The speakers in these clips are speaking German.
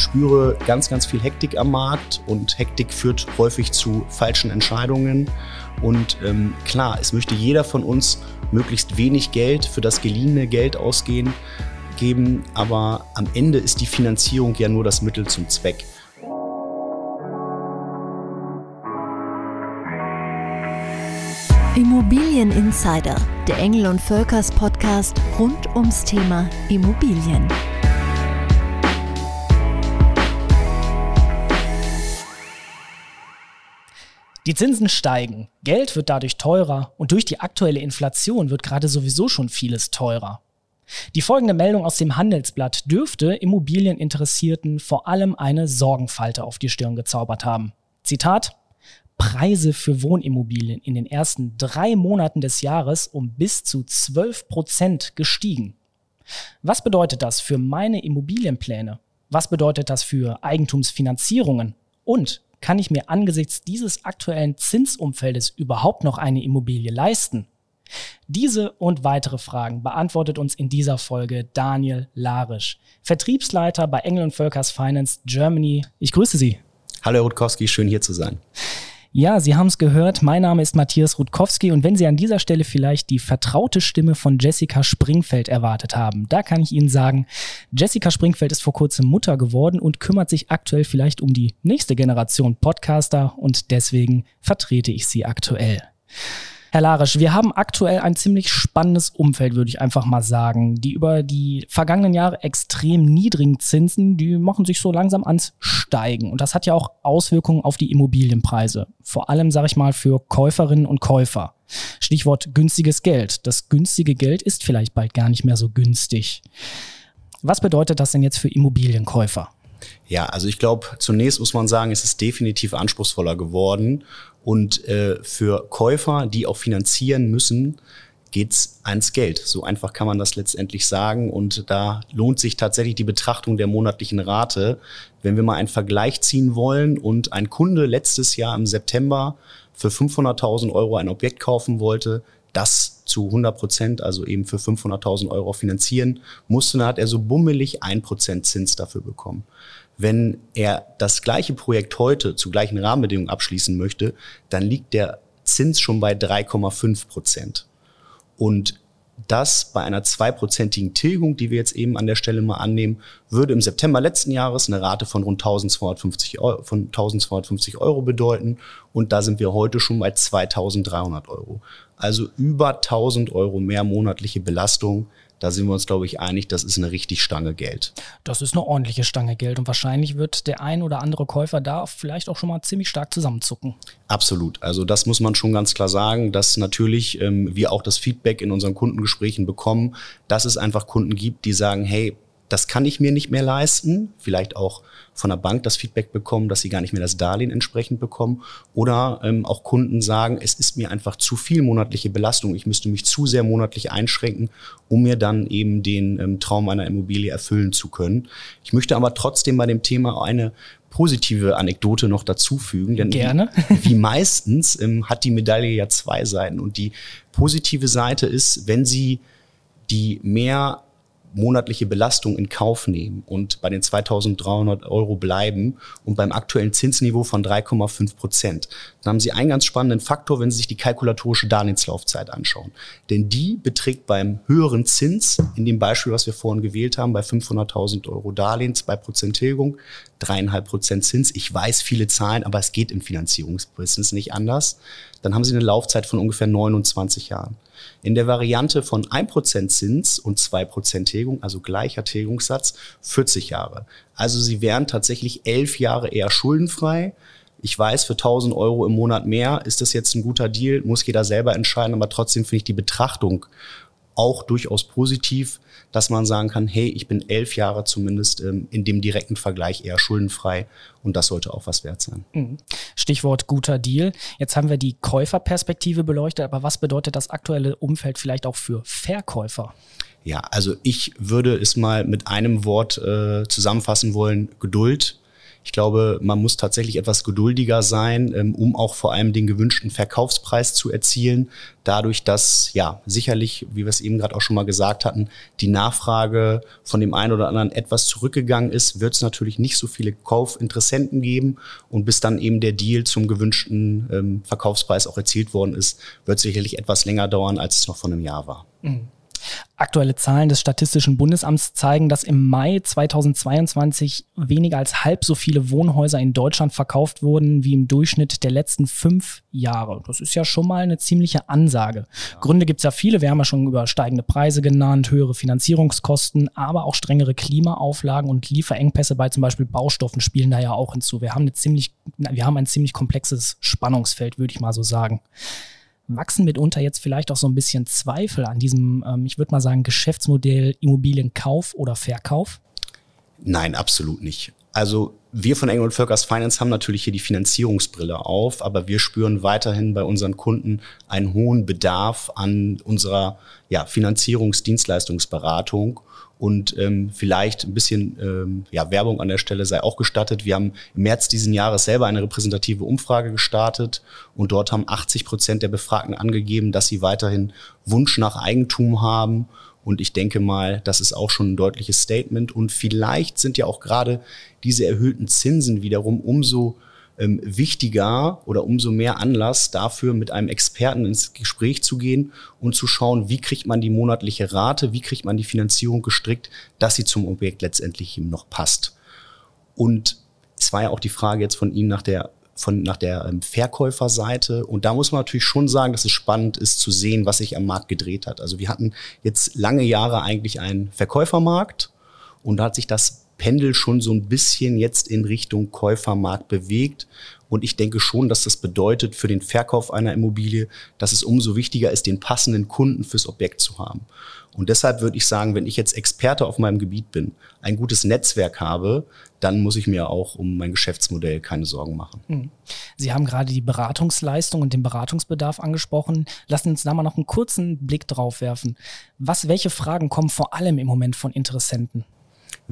spüre ganz, ganz viel Hektik am Markt und Hektik führt häufig zu falschen Entscheidungen. Und ähm, klar, es möchte jeder von uns möglichst wenig Geld für das geliehene Geld ausgehen geben, aber am Ende ist die Finanzierung ja nur das Mittel zum Zweck. Immobilien Insider, der Engel und Völkers Podcast rund ums Thema Immobilien. Die Zinsen steigen, Geld wird dadurch teurer und durch die aktuelle Inflation wird gerade sowieso schon vieles teurer. Die folgende Meldung aus dem Handelsblatt dürfte Immobilieninteressierten vor allem eine Sorgenfalte auf die Stirn gezaubert haben. Zitat Preise für Wohnimmobilien in den ersten drei Monaten des Jahres um bis zu 12 Prozent gestiegen. Was bedeutet das für meine Immobilienpläne? Was bedeutet das für Eigentumsfinanzierungen? Und kann ich mir angesichts dieses aktuellen Zinsumfeldes überhaupt noch eine Immobilie leisten? Diese und weitere Fragen beantwortet uns in dieser Folge Daniel Larisch, Vertriebsleiter bei Engel und Völkers Finance Germany. Ich grüße Sie. Hallo Herr Rutkowski, schön hier zu sein. Ja, Sie haben es gehört. Mein Name ist Matthias Rutkowski und wenn Sie an dieser Stelle vielleicht die vertraute Stimme von Jessica Springfeld erwartet haben, da kann ich Ihnen sagen, Jessica Springfeld ist vor kurzem Mutter geworden und kümmert sich aktuell vielleicht um die nächste Generation Podcaster und deswegen vertrete ich sie aktuell. Herr Larisch, wir haben aktuell ein ziemlich spannendes Umfeld, würde ich einfach mal sagen. Die über die vergangenen Jahre extrem niedrigen Zinsen, die machen sich so langsam ans Steigen. Und das hat ja auch Auswirkungen auf die Immobilienpreise. Vor allem, sage ich mal, für Käuferinnen und Käufer. Stichwort günstiges Geld. Das günstige Geld ist vielleicht bald gar nicht mehr so günstig. Was bedeutet das denn jetzt für Immobilienkäufer? Ja, also ich glaube, zunächst muss man sagen, es ist definitiv anspruchsvoller geworden. Und äh, für Käufer, die auch finanzieren müssen, geht's ans Geld. So einfach kann man das letztendlich sagen. Und da lohnt sich tatsächlich die Betrachtung der monatlichen Rate. Wenn wir mal einen Vergleich ziehen wollen und ein Kunde letztes Jahr im September für 500.000 Euro ein Objekt kaufen wollte, das zu 100 Prozent, also eben für 500.000 Euro finanzieren musste, dann hat er so bummelig ein Prozent Zins dafür bekommen. Wenn er das gleiche Projekt heute zu gleichen Rahmenbedingungen abschließen möchte, dann liegt der Zins schon bei 3,5 Prozent. Und das bei einer zweiprozentigen Tilgung, die wir jetzt eben an der Stelle mal annehmen, würde im September letzten Jahres eine Rate von rund 1250 Euro, von 1250 Euro bedeuten. Und da sind wir heute schon bei 2300 Euro. Also über 1000 Euro mehr monatliche Belastung da sind wir uns, glaube ich, einig, das ist eine richtig Stange Geld. Das ist eine ordentliche Stange Geld und wahrscheinlich wird der ein oder andere Käufer da vielleicht auch schon mal ziemlich stark zusammenzucken. Absolut. Also das muss man schon ganz klar sagen, dass natürlich ähm, wir auch das Feedback in unseren Kundengesprächen bekommen, dass es einfach Kunden gibt, die sagen, hey, das kann ich mir nicht mehr leisten, vielleicht auch von der Bank das Feedback bekommen, dass sie gar nicht mehr das Darlehen entsprechend bekommen oder ähm, auch Kunden sagen, es ist mir einfach zu viel monatliche Belastung, ich müsste mich zu sehr monatlich einschränken, um mir dann eben den ähm, Traum einer Immobilie erfüllen zu können. Ich möchte aber trotzdem bei dem Thema eine positive Anekdote noch dazufügen, denn Gerne. Wie, wie meistens ähm, hat die Medaille ja zwei Seiten und die positive Seite ist, wenn sie die mehr monatliche Belastung in Kauf nehmen und bei den 2300 Euro bleiben und beim aktuellen Zinsniveau von 3,5 Prozent, dann haben Sie einen ganz spannenden Faktor, wenn Sie sich die kalkulatorische Darlehenslaufzeit anschauen. Denn die beträgt beim höheren Zins, in dem Beispiel, was wir vorhin gewählt haben, bei 500.000 Euro Darlehen, 2 Prozent Tilgung, dreieinhalb Prozent Zins. Ich weiß viele Zahlen, aber es geht im Finanzierungsbusiness nicht anders. Dann haben Sie eine Laufzeit von ungefähr 29 Jahren. In der Variante von 1% Zins und 2% Tilgung, also gleicher Tilgungssatz, 40 Jahre. Also Sie wären tatsächlich elf Jahre eher schuldenfrei. Ich weiß, für 1000 Euro im Monat mehr ist das jetzt ein guter Deal, muss jeder selber entscheiden, aber trotzdem finde ich die Betrachtung auch durchaus positiv, dass man sagen kann, hey, ich bin elf Jahre zumindest ähm, in dem direkten Vergleich eher schuldenfrei und das sollte auch was wert sein. Mhm. Stichwort guter Deal. Jetzt haben wir die Käuferperspektive beleuchtet, aber was bedeutet das aktuelle Umfeld vielleicht auch für Verkäufer? Ja, also ich würde es mal mit einem Wort äh, zusammenfassen wollen, Geduld. Ich glaube, man muss tatsächlich etwas geduldiger sein, ähm, um auch vor allem den gewünschten Verkaufspreis zu erzielen. Dadurch, dass ja sicherlich, wie wir es eben gerade auch schon mal gesagt hatten, die Nachfrage von dem einen oder anderen etwas zurückgegangen ist, wird es natürlich nicht so viele Kaufinteressenten geben. Und bis dann eben der Deal zum gewünschten ähm, Verkaufspreis auch erzielt worden ist, wird sicherlich etwas länger dauern, als es noch vor einem Jahr war. Mhm. Aktuelle Zahlen des Statistischen Bundesamts zeigen, dass im Mai 2022 weniger als halb so viele Wohnhäuser in Deutschland verkauft wurden wie im Durchschnitt der letzten fünf Jahre. Das ist ja schon mal eine ziemliche Ansage. Ja. Gründe gibt es ja viele. Wir haben ja schon über steigende Preise genannt, höhere Finanzierungskosten, aber auch strengere Klimaauflagen und Lieferengpässe bei zum Beispiel Baustoffen spielen da ja auch hinzu. Wir haben, eine ziemlich, wir haben ein ziemlich komplexes Spannungsfeld, würde ich mal so sagen wachsen mitunter jetzt vielleicht auch so ein bisschen Zweifel an diesem, ähm, ich würde mal sagen, Geschäftsmodell Immobilienkauf oder Verkauf? Nein, absolut nicht. Also wir von Engel Völkers Finance haben natürlich hier die Finanzierungsbrille auf, aber wir spüren weiterhin bei unseren Kunden einen hohen Bedarf an unserer ja, Finanzierungsdienstleistungsberatung und ähm, vielleicht ein bisschen ähm, ja, Werbung an der Stelle sei auch gestattet. Wir haben im März diesen Jahres selber eine repräsentative Umfrage gestartet und dort haben 80 Prozent der Befragten angegeben, dass sie weiterhin Wunsch nach Eigentum haben. Und ich denke mal, das ist auch schon ein deutliches Statement. Und vielleicht sind ja auch gerade diese erhöhten Zinsen wiederum umso ähm, wichtiger oder umso mehr Anlass dafür, mit einem Experten ins Gespräch zu gehen und zu schauen, wie kriegt man die monatliche Rate, wie kriegt man die Finanzierung gestrickt, dass sie zum Objekt letztendlich eben noch passt. Und es war ja auch die Frage jetzt von Ihnen nach der von nach der ähm, Verkäuferseite. Und da muss man natürlich schon sagen, dass es spannend ist zu sehen, was sich am Markt gedreht hat. Also wir hatten jetzt lange Jahre eigentlich einen Verkäufermarkt und da hat sich das Pendel schon so ein bisschen jetzt in Richtung Käufermarkt bewegt. Und ich denke schon, dass das bedeutet für den Verkauf einer Immobilie, dass es umso wichtiger ist, den passenden Kunden fürs Objekt zu haben. Und deshalb würde ich sagen, wenn ich jetzt Experte auf meinem Gebiet bin, ein gutes Netzwerk habe, dann muss ich mir auch um mein Geschäftsmodell keine Sorgen machen. Hm. Sie haben gerade die Beratungsleistung und den Beratungsbedarf angesprochen. Lassen Sie uns da mal noch einen kurzen Blick drauf werfen. Was, welche Fragen kommen vor allem im Moment von Interessenten?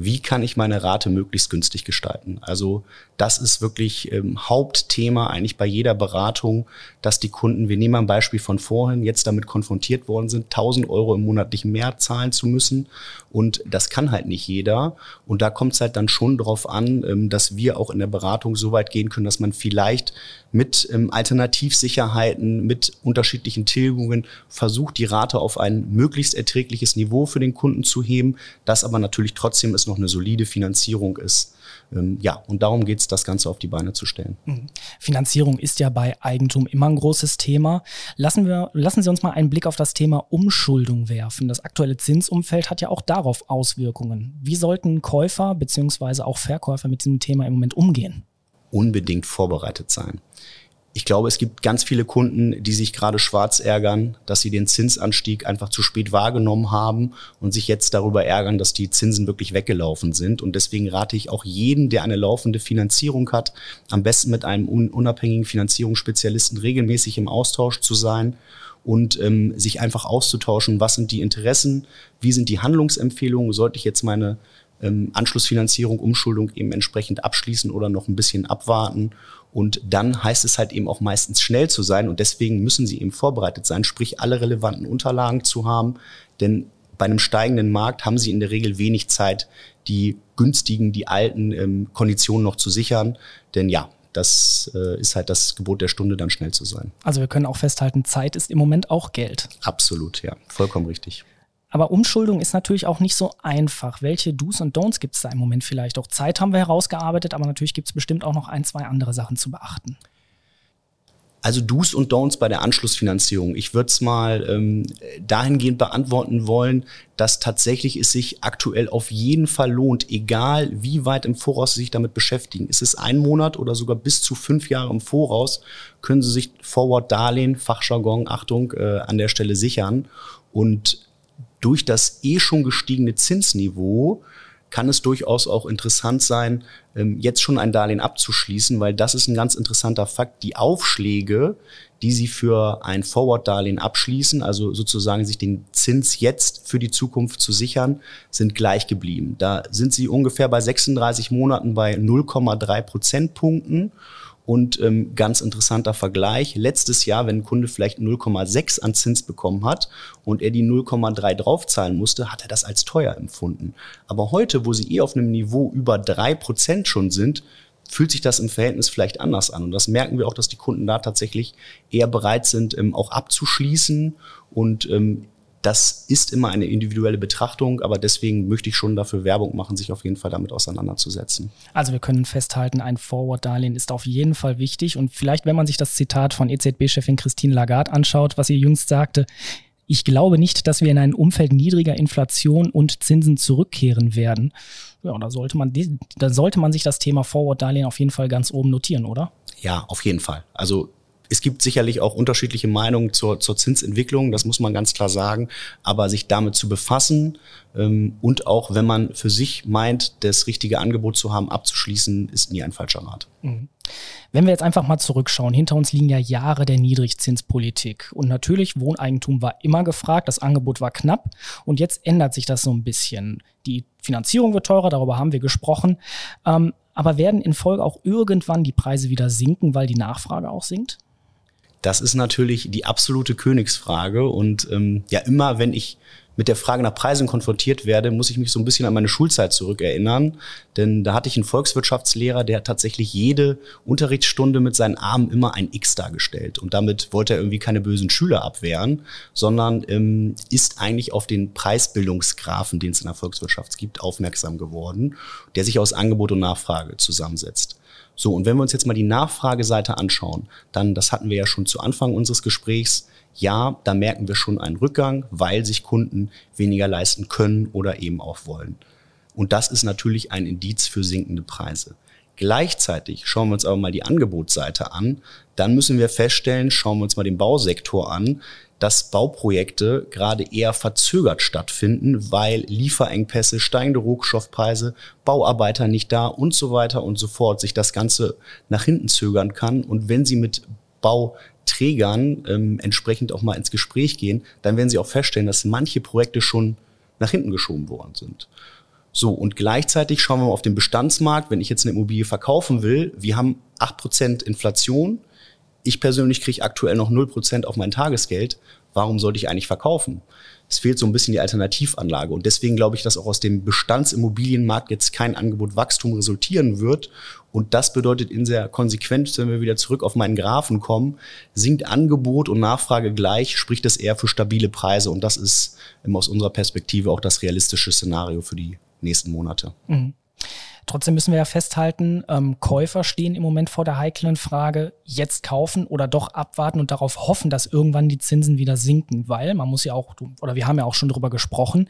Wie kann ich meine Rate möglichst günstig gestalten. Also das ist wirklich ähm, Hauptthema eigentlich bei jeder Beratung, dass die Kunden, wir nehmen ein Beispiel von vorhin, jetzt damit konfrontiert worden sind, 1000 Euro im monatlichen mehr zahlen zu müssen. Und das kann halt nicht jeder. Und da kommt es halt dann schon darauf an, ähm, dass wir auch in der Beratung so weit gehen können, dass man vielleicht mit ähm, Alternativsicherheiten, mit unterschiedlichen Tilgungen versucht, die Rate auf ein möglichst erträgliches Niveau für den Kunden zu heben, das aber natürlich trotzdem es noch eine solide Finanzierung ist. Ähm, ja, und darum geht es, das Ganze auf die Beine zu stellen. Mhm. Finanzierung ist ja bei Eigentum immer ein großes Thema. Lassen, wir, lassen Sie uns mal einen Blick auf das Thema Umschuldung werfen. Das aktuelle Zinsumfeld hat ja auch darauf Auswirkungen. Wie sollten Käufer bzw. auch Verkäufer mit diesem Thema im Moment umgehen? unbedingt vorbereitet sein. Ich glaube, es gibt ganz viele Kunden, die sich gerade schwarz ärgern, dass sie den Zinsanstieg einfach zu spät wahrgenommen haben und sich jetzt darüber ärgern, dass die Zinsen wirklich weggelaufen sind. Und deswegen rate ich auch jeden, der eine laufende Finanzierung hat, am besten mit einem unabhängigen Finanzierungsspezialisten regelmäßig im Austausch zu sein und ähm, sich einfach auszutauschen, was sind die Interessen, wie sind die Handlungsempfehlungen, sollte ich jetzt meine ähm, Anschlussfinanzierung, Umschuldung eben entsprechend abschließen oder noch ein bisschen abwarten. Und dann heißt es halt eben auch meistens schnell zu sein und deswegen müssen sie eben vorbereitet sein, sprich alle relevanten Unterlagen zu haben, denn bei einem steigenden Markt haben sie in der Regel wenig Zeit, die günstigen, die alten ähm, Konditionen noch zu sichern. Denn ja, das äh, ist halt das Gebot der Stunde, dann schnell zu sein. Also wir können auch festhalten, Zeit ist im Moment auch Geld. Absolut, ja, vollkommen richtig. Aber Umschuldung ist natürlich auch nicht so einfach. Welche Do's und Don'ts gibt es da im Moment vielleicht? Auch Zeit haben wir herausgearbeitet, aber natürlich gibt es bestimmt auch noch ein, zwei andere Sachen zu beachten. Also Do's und Don'ts bei der Anschlussfinanzierung. Ich würde es mal ähm, dahingehend beantworten wollen, dass tatsächlich es sich aktuell auf jeden Fall lohnt, egal wie weit im Voraus Sie sich damit beschäftigen. Ist es ein Monat oder sogar bis zu fünf Jahre im Voraus, können Sie sich Forward-Darlehen, Fachjargon, Achtung, äh, an der Stelle sichern. Und durch das eh schon gestiegene Zinsniveau kann es durchaus auch interessant sein, ähm, jetzt schon ein Darlehen abzuschließen, weil das ist ein ganz interessanter Fakt. Die Aufschläge, die Sie für ein Forward-Darlehen abschließen, also sozusagen sich den Zins jetzt für die Zukunft zu sichern, sind gleich geblieben. Da sind Sie ungefähr bei 36 Monaten bei 0,3 Prozentpunkten. Und ähm, ganz interessanter Vergleich. Letztes Jahr, wenn ein Kunde vielleicht 0,6 an Zins bekommen hat und er die 0,3 draufzahlen musste, hat er das als teuer empfunden. Aber heute, wo sie eh auf einem Niveau über drei Prozent schon sind, fühlt sich das im Verhältnis vielleicht anders an. Und das merken wir auch, dass die Kunden da tatsächlich eher bereit sind, ähm, auch abzuschließen und ähm, das ist immer eine individuelle Betrachtung, aber deswegen möchte ich schon dafür Werbung machen, sich auf jeden Fall damit auseinanderzusetzen. Also wir können festhalten, ein Forward-Darlehen ist auf jeden Fall wichtig und vielleicht, wenn man sich das Zitat von EZB-Chefin Christine Lagarde anschaut, was sie jüngst sagte, ich glaube nicht, dass wir in ein Umfeld niedriger Inflation und Zinsen zurückkehren werden. Ja, da sollte man, da sollte man sich das Thema Forward-Darlehen auf jeden Fall ganz oben notieren, oder? Ja, auf jeden Fall. Also es gibt sicherlich auch unterschiedliche Meinungen zur, zur Zinsentwicklung, das muss man ganz klar sagen. Aber sich damit zu befassen ähm, und auch, wenn man für sich meint, das richtige Angebot zu haben, abzuschließen, ist nie ein falscher Rat. Mhm. Wenn wir jetzt einfach mal zurückschauen, hinter uns liegen ja Jahre der Niedrigzinspolitik. Und natürlich, Wohneigentum war immer gefragt, das Angebot war knapp. Und jetzt ändert sich das so ein bisschen. Die Finanzierung wird teurer, darüber haben wir gesprochen. Ähm, aber werden in Folge auch irgendwann die Preise wieder sinken, weil die Nachfrage auch sinkt? Das ist natürlich die absolute Königsfrage. Und ähm, ja, immer wenn ich mit der Frage nach Preisen konfrontiert werde, muss ich mich so ein bisschen an meine Schulzeit zurückerinnern. Denn da hatte ich einen Volkswirtschaftslehrer, der tatsächlich jede Unterrichtsstunde mit seinen Armen immer ein X dargestellt. Und damit wollte er irgendwie keine bösen Schüler abwehren, sondern ähm, ist eigentlich auf den Preisbildungsgrafen, den es in der Volkswirtschaft gibt, aufmerksam geworden, der sich aus Angebot und Nachfrage zusammensetzt. So, und wenn wir uns jetzt mal die Nachfrageseite anschauen, dann, das hatten wir ja schon zu Anfang unseres Gesprächs, ja, da merken wir schon einen Rückgang, weil sich Kunden weniger leisten können oder eben auch wollen. Und das ist natürlich ein Indiz für sinkende Preise. Gleichzeitig schauen wir uns aber mal die Angebotsseite an. Dann müssen wir feststellen, schauen wir uns mal den Bausektor an, dass Bauprojekte gerade eher verzögert stattfinden, weil Lieferengpässe, steigende Rohstoffpreise, Bauarbeiter nicht da und so weiter und so fort sich das Ganze nach hinten zögern kann. Und wenn Sie mit Bauträgern ähm, entsprechend auch mal ins Gespräch gehen, dann werden Sie auch feststellen, dass manche Projekte schon nach hinten geschoben worden sind. So, und gleichzeitig schauen wir mal auf den Bestandsmarkt. Wenn ich jetzt eine Immobilie verkaufen will, wir haben acht Prozent Inflation, ich persönlich kriege aktuell noch 0% auf mein Tagesgeld. Warum sollte ich eigentlich verkaufen? Es fehlt so ein bisschen die Alternativanlage. Und deswegen glaube ich, dass auch aus dem Bestandsimmobilienmarkt jetzt kein Angebot-Wachstum resultieren wird. Und das bedeutet in der Konsequenz, wenn wir wieder zurück auf meinen Graphen kommen, sinkt Angebot und Nachfrage gleich, spricht das eher für stabile Preise. Und das ist aus unserer Perspektive auch das realistische Szenario für die nächsten Monate. Mhm. Trotzdem müssen wir ja festhalten, ähm, Käufer stehen im Moment vor der heiklen Frage, jetzt kaufen oder doch abwarten und darauf hoffen, dass irgendwann die Zinsen wieder sinken, weil man muss ja auch, oder wir haben ja auch schon darüber gesprochen,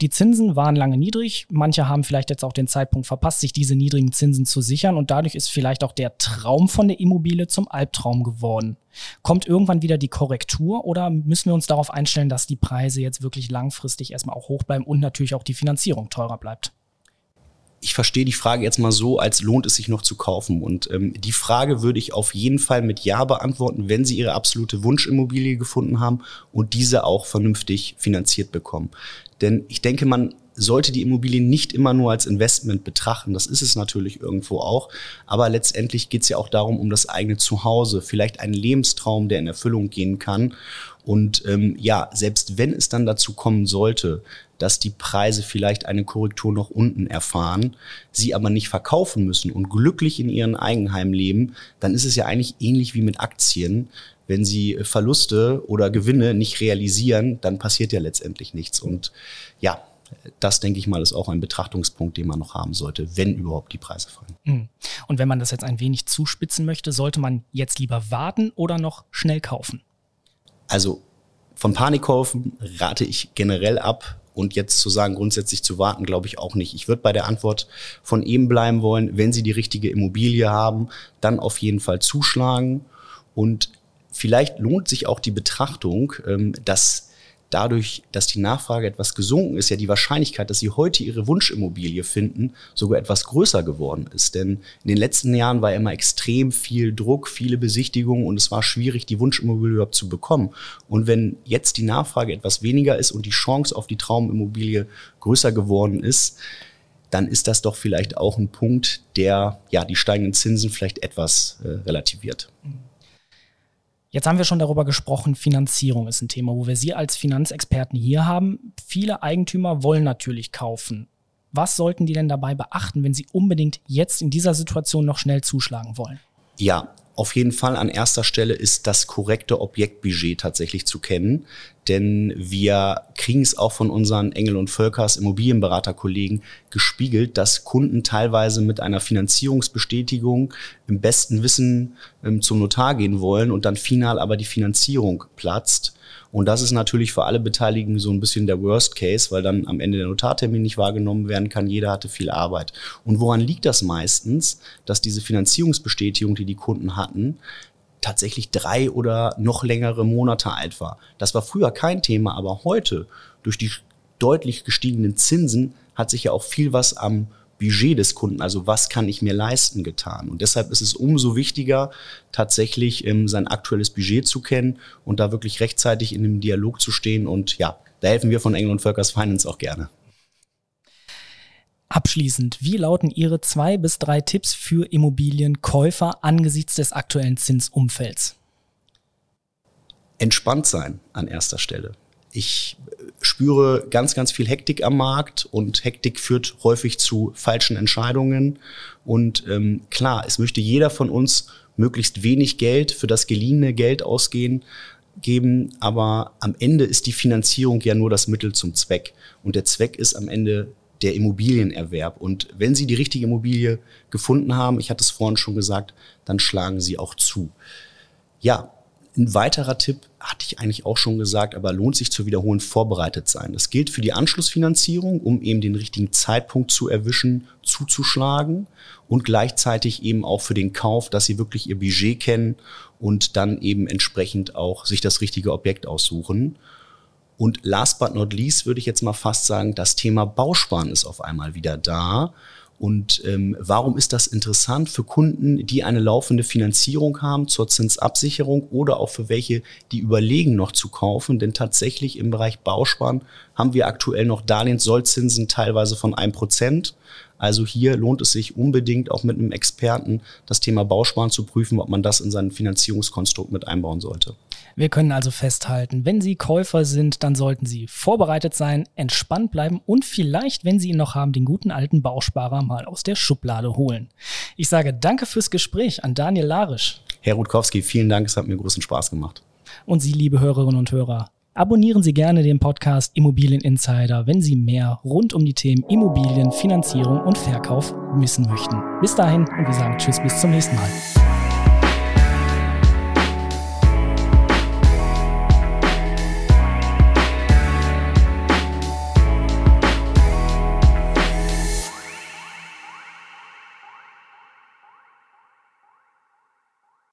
die Zinsen waren lange niedrig. Manche haben vielleicht jetzt auch den Zeitpunkt verpasst, sich diese niedrigen Zinsen zu sichern. Und dadurch ist vielleicht auch der Traum von der Immobilie zum Albtraum geworden. Kommt irgendwann wieder die Korrektur oder müssen wir uns darauf einstellen, dass die Preise jetzt wirklich langfristig erstmal auch hoch bleiben und natürlich auch die Finanzierung teurer bleibt? Ich verstehe die Frage jetzt mal so, als lohnt es sich noch zu kaufen. Und ähm, die Frage würde ich auf jeden Fall mit Ja beantworten, wenn Sie Ihre absolute Wunschimmobilie gefunden haben und diese auch vernünftig finanziert bekommen. Denn ich denke, man sollte die Immobilie nicht immer nur als Investment betrachten. Das ist es natürlich irgendwo auch. Aber letztendlich geht es ja auch darum, um das eigene Zuhause, vielleicht einen Lebenstraum, der in Erfüllung gehen kann. Und ähm, ja, selbst wenn es dann dazu kommen sollte, dass die Preise vielleicht eine Korrektur noch unten erfahren, sie aber nicht verkaufen müssen und glücklich in ihren Eigenheim leben, dann ist es ja eigentlich ähnlich wie mit Aktien. Wenn sie Verluste oder Gewinne nicht realisieren, dann passiert ja letztendlich nichts. Und ja, das denke ich mal ist auch ein Betrachtungspunkt, den man noch haben sollte, wenn überhaupt die Preise fallen. Hm. Und wenn man das jetzt ein wenig zuspitzen möchte, sollte man jetzt lieber warten oder noch schnell kaufen? Also von Panikkäufen rate ich generell ab. Und jetzt zu sagen, grundsätzlich zu warten, glaube ich auch nicht. Ich würde bei der Antwort von eben bleiben wollen, wenn Sie die richtige Immobilie haben, dann auf jeden Fall zuschlagen. Und vielleicht lohnt sich auch die Betrachtung, ähm, dass dadurch, dass die Nachfrage etwas gesunken ist, ja die Wahrscheinlichkeit, dass Sie heute Ihre Wunschimmobilie finden, sogar etwas größer geworden ist. Denn in den letzten Jahren war immer extrem viel Druck, viele Besichtigungen und es war schwierig, die Wunschimmobilie überhaupt zu bekommen. Und wenn jetzt die Nachfrage etwas weniger ist und die Chance auf die Traumimmobilie größer geworden ist, dann ist das doch vielleicht auch ein Punkt, der ja die steigenden Zinsen vielleicht etwas äh, relativiert. Jetzt haben wir schon darüber gesprochen, Finanzierung ist ein Thema, wo wir Sie als Finanzexperten hier haben. Viele Eigentümer wollen natürlich kaufen. Was sollten die denn dabei beachten, wenn sie unbedingt jetzt in dieser Situation noch schnell zuschlagen wollen? Ja, auf jeden Fall an erster Stelle ist das korrekte Objektbudget tatsächlich zu kennen, denn wir kriegen es auch von unseren Engel und Völkers Immobilienberaterkollegen gespiegelt, dass Kunden teilweise mit einer Finanzierungsbestätigung im besten Wissen ähm, zum Notar gehen wollen und dann final aber die Finanzierung platzt und das ist natürlich für alle Beteiligten so ein bisschen der Worst Case, weil dann am Ende der Notartermin nicht wahrgenommen werden kann. Jeder hatte viel Arbeit. Und woran liegt das meistens, dass diese Finanzierungsbestätigung, die die Kunden hatten, tatsächlich drei oder noch längere Monate alt war. Das war früher kein Thema, aber heute durch die deutlich gestiegenen Zinsen hat sich ja auch viel was am Budget des Kunden, also was kann ich mir leisten, getan. Und deshalb ist es umso wichtiger, tatsächlich ähm, sein aktuelles Budget zu kennen und da wirklich rechtzeitig in einem Dialog zu stehen. Und ja, da helfen wir von Engel und Völkers Finance auch gerne. Abschließend, wie lauten Ihre zwei bis drei Tipps für Immobilienkäufer angesichts des aktuellen Zinsumfelds? Entspannt sein an erster Stelle. Ich spüre ganz, ganz viel Hektik am Markt und Hektik führt häufig zu falschen Entscheidungen. Und ähm, klar, es möchte jeder von uns möglichst wenig Geld für das geliehene Geld ausgehen geben, aber am Ende ist die Finanzierung ja nur das Mittel zum Zweck. Und der Zweck ist am Ende der Immobilienerwerb. Und wenn Sie die richtige Immobilie gefunden haben, ich hatte es vorhin schon gesagt, dann schlagen Sie auch zu. Ja, ein weiterer Tipp hatte ich eigentlich auch schon gesagt, aber lohnt sich zu wiederholen, vorbereitet sein. Das gilt für die Anschlussfinanzierung, um eben den richtigen Zeitpunkt zu erwischen, zuzuschlagen und gleichzeitig eben auch für den Kauf, dass sie wirklich ihr Budget kennen und dann eben entsprechend auch sich das richtige Objekt aussuchen. Und last but not least würde ich jetzt mal fast sagen, das Thema Bausparen ist auf einmal wieder da. Und ähm, warum ist das interessant für Kunden, die eine laufende Finanzierung haben zur Zinsabsicherung oder auch für welche, die überlegen noch zu kaufen? Denn tatsächlich im Bereich Bausparen haben wir aktuell noch Darlehenssollzinsen teilweise von ein Prozent. Also hier lohnt es sich unbedingt auch mit einem Experten das Thema Bausparen zu prüfen, ob man das in sein Finanzierungskonstrukt mit einbauen sollte. Wir können also festhalten, wenn Sie Käufer sind, dann sollten Sie vorbereitet sein, entspannt bleiben und vielleicht, wenn Sie ihn noch haben, den guten alten Bausparer mal aus der Schublade holen. Ich sage danke fürs Gespräch an Daniel Larisch. Herr Rutkowski, vielen Dank, es hat mir großen Spaß gemacht. Und Sie, liebe Hörerinnen und Hörer, Abonnieren Sie gerne den Podcast Immobilien Insider, wenn Sie mehr rund um die Themen Immobilien, Finanzierung und Verkauf wissen möchten. Bis dahin und wir sagen Tschüss, bis zum nächsten Mal.